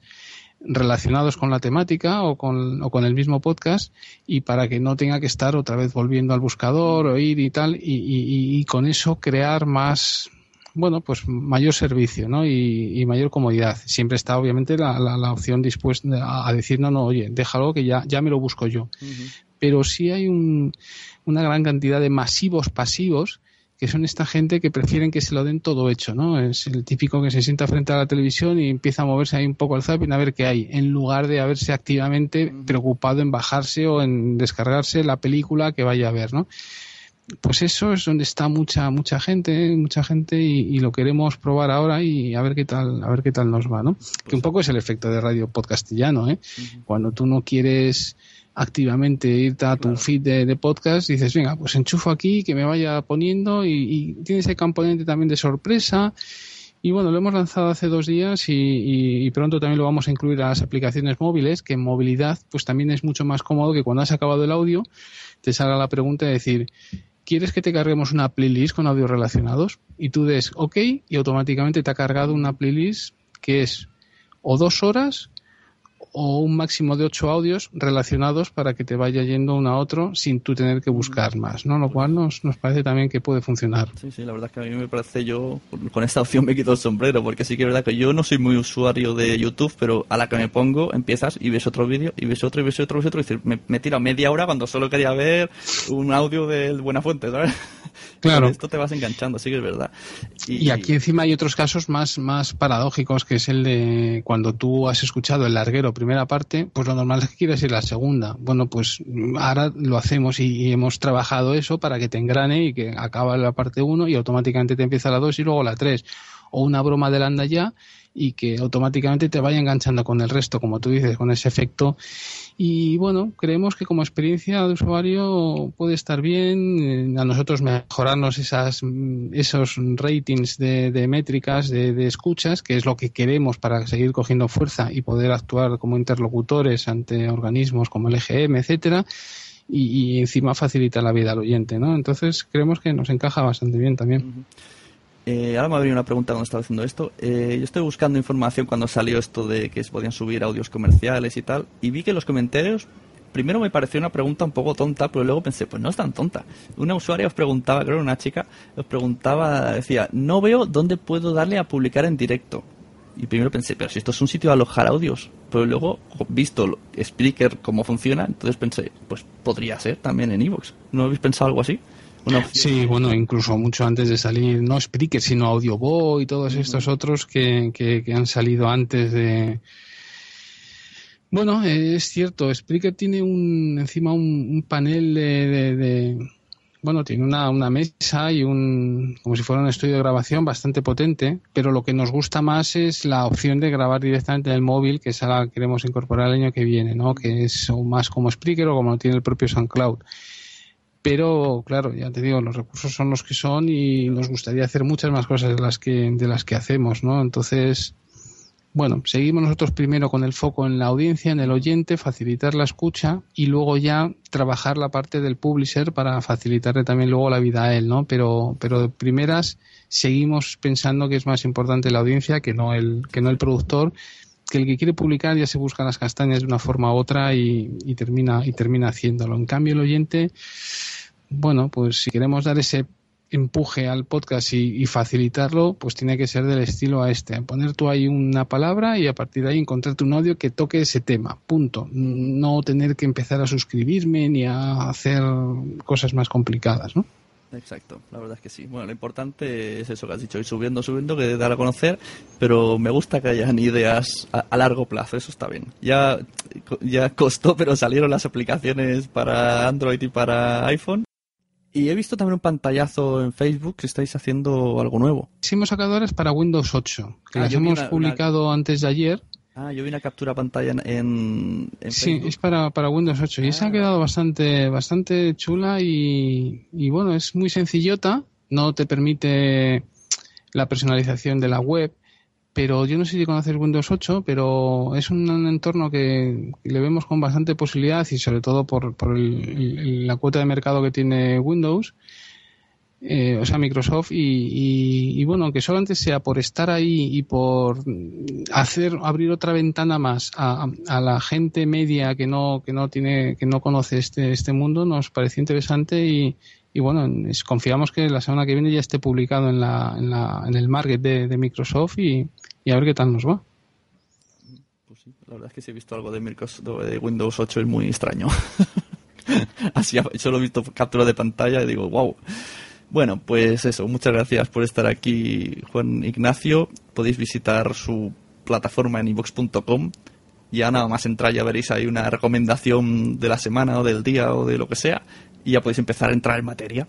relacionados con la temática o con, o con el mismo podcast y para que no tenga que estar otra vez volviendo al buscador, oír y tal, y, con eso crear más, bueno, pues mayor servicio ¿no? y, mayor comodidad. Siempre está obviamente la, la, opción dispuesta a decir, no, no, oye, déjalo que ya, ya me lo busco yo. Pero sí hay un, una gran cantidad de masivos pasivos que son esta gente que prefieren que se lo den todo hecho, ¿no? Es el típico que se sienta frente a la televisión y empieza a moverse ahí un poco al zapping a ver qué hay, en lugar de haberse activamente preocupado en bajarse o en descargarse la película que vaya a ver, ¿no? Pues eso es donde está mucha mucha gente, mucha gente y, lo queremos probar ahora y a ver qué tal, a ver qué tal nos va, ¿no? que un poco es el efecto de radio podcastillano, ¿eh? Cuando tú no quieres activamente irte a tu feed de, podcast y dices, venga, pues enchufo aquí, que me vaya poniendo y, tiene ese componente también de sorpresa. Y bueno, lo hemos lanzado hace dos días y, pronto también lo vamos a incluir a las aplicaciones móviles, que en movilidad pues también es mucho más cómodo que cuando has acabado el audio te salga la pregunta de decir, ¿quieres que te carguemos una playlist con audios relacionados? Y tú des OK y automáticamente te ha cargado una playlist que es o dos horas o un máximo de ocho audios relacionados para que te vaya yendo uno a otro sin tú tener que buscar más, ¿no? Lo cual nos, nos parece también que puede funcionar. Sí, sí, la verdad es que a mí me parece yo, con esta opción me quito el sombrero, porque sí que es verdad que yo no soy muy usuario de YouTube, pero a la que me pongo empiezas y ves otro vídeo y ves otro y ves otro y ves otro y me, me tira media hora cuando solo quería ver un audio de Buena Fuente, ¿sabes? Claro. Esto te vas enganchando, sí que es verdad. Y, y, aquí encima hay otros casos más, más paradójicos, que es el de cuando tú has escuchado el larguero primera parte, pues lo normal es que quieras ir la segunda. Bueno, pues ahora lo hacemos y, hemos trabajado eso para que te engrane y que acaba la parte 1 y automáticamente te empieza la 2 y luego la 3. O una broma del anda ya y que automáticamente te vaya enganchando con el resto, como tú dices, con ese efecto y bueno, creemos que como experiencia de usuario puede estar bien, eh, a nosotros mejorarnos esas, mm, esos ratings de, métricas, de, escuchas, que es lo que queremos para seguir cogiendo fuerza y poder actuar como interlocutores ante organismos como el EGM, etcétera. Y, encima facilita la vida al oyente, ¿no? Entonces creemos que nos encaja bastante bien también. Eh, ahora me habría una pregunta cuando estaba haciendo esto. Eh, yo estoy buscando información cuando salió esto de que se podían subir audios comerciales y tal, y vi que los comentarios, primero me pareció una pregunta un poco tonta, pero luego pensé, pues no es tan tonta. Una usuaria os preguntaba, creo una chica, os preguntaba, decía, no veo dónde puedo darle a publicar en directo. Y primero pensé, pero si esto es un sitio de alojar audios. Pero luego, visto Spreaker cómo funciona, entonces pensé, pues podría ser también en Evox. ¿No habéis pensado algo así? Sí, bueno, incluso mucho antes de salir, no Spreaker, sino Audiobo y todos estos otros que, que, han salido antes de... Bueno, es cierto, Spreaker tiene un, encima un, panel de, bueno, tiene una, una, mesa y un, como si fuera un estudio de grabación bastante potente, pero lo que nos gusta más es la opción de grabar directamente en el móvil, que es a la que queremos incorporar el año que viene, ¿no? Que es más como Spreaker o como lo tiene el propio SoundCloud pero claro, ya te digo, los recursos son los que son y nos gustaría hacer muchas más cosas de las que, de las que hacemos, ¿no? Entonces, bueno, seguimos nosotros primero con el foco en la audiencia, en el oyente, facilitar la escucha y luego ya trabajar la parte del publisher para facilitarle también luego la vida a él, ¿no? Pero, pero de primeras seguimos pensando que es más importante la audiencia que no el, que no el productor que el que quiere publicar ya se busca las castañas de una forma u otra y, termina y termina haciéndolo. En cambio, el oyente, bueno, pues si queremos dar ese empuje al podcast y, facilitarlo, pues tiene que ser del estilo a este. Poner tú ahí una palabra y a partir de ahí encontrarte un audio que toque ese tema. Punto. No tener que empezar a suscribirme ni a hacer cosas más complicadas, ¿no? Exacto, la verdad es que sí. Bueno, lo importante es eso que has dicho, ir subiendo, subiendo, que dar a conocer, pero me gusta que hayan ideas a, largo plazo, eso está bien. Ya, ya costó, pero salieron las aplicaciones para Android y para iPhone Y he visto también un pantallazo en Facebook que estáis haciendo algo nuevo. Sí, hemos sacado ahora es para Windows 8, que Ah, las hemos una- publicado antes de ayer. Ah, yo vi una captura pantalla en, en, en Sí, Facebook. es para, para Windows 8 y esa ha Ah. quedado bastante, bastante chula y, y bueno, es muy sencillota, no te permite la personalización de la web, pero yo no sé si conoces Windows 8, pero es un entorno que le vemos con bastante posibilidad y sobre todo por, por el- el- la cuota de mercado que tiene Windows. Eh, o sea, Microsoft, y, y, y bueno, aunque solamente sea por estar ahí y por hacer, abrir otra ventana más a, a la gente media que no, que no tiene, que no conoce este, este mundo, nos pareció interesante y, y bueno, confiamos que la semana que viene ya esté publicado en la, en la, en el market de, de Microsoft y, a ver qué tal nos va. Pues la verdad es que si he visto algo de Windows 8 es muy extraño. Así, solo he visto captura de pantalla y digo, wow. Bueno, pues eso, muchas gracias por estar aquí, Juan Ignacio. Podéis visitar su plataforma en ivox.com. Ya nada más entrar ya veréis ahí una recomendación de la semana o del día o de lo que sea. Y ya podéis empezar a entrar en materia.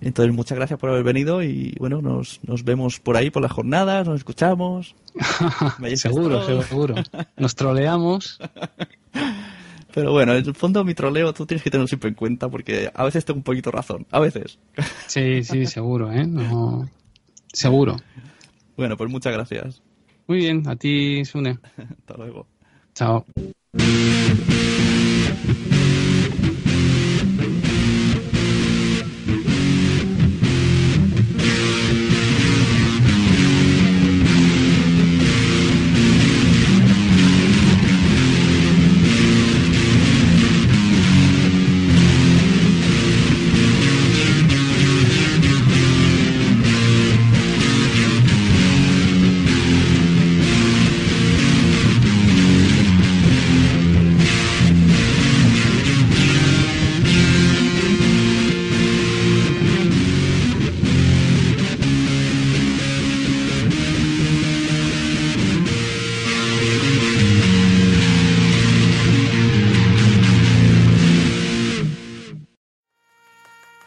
Entonces, muchas gracias por haber venido y bueno, nos, nos vemos por ahí por las jornadas, nos escuchamos. Seguro, seguro. Nos troleamos. Pero bueno, en el fondo mi troleo tú tienes que tenerlo siempre en cuenta porque a veces tengo un poquito razón, a veces. Sí, sí, seguro, ¿eh? No, seguro. Bueno, pues muchas gracias. Muy bien, a ti, Sune. Hasta luego. Chao.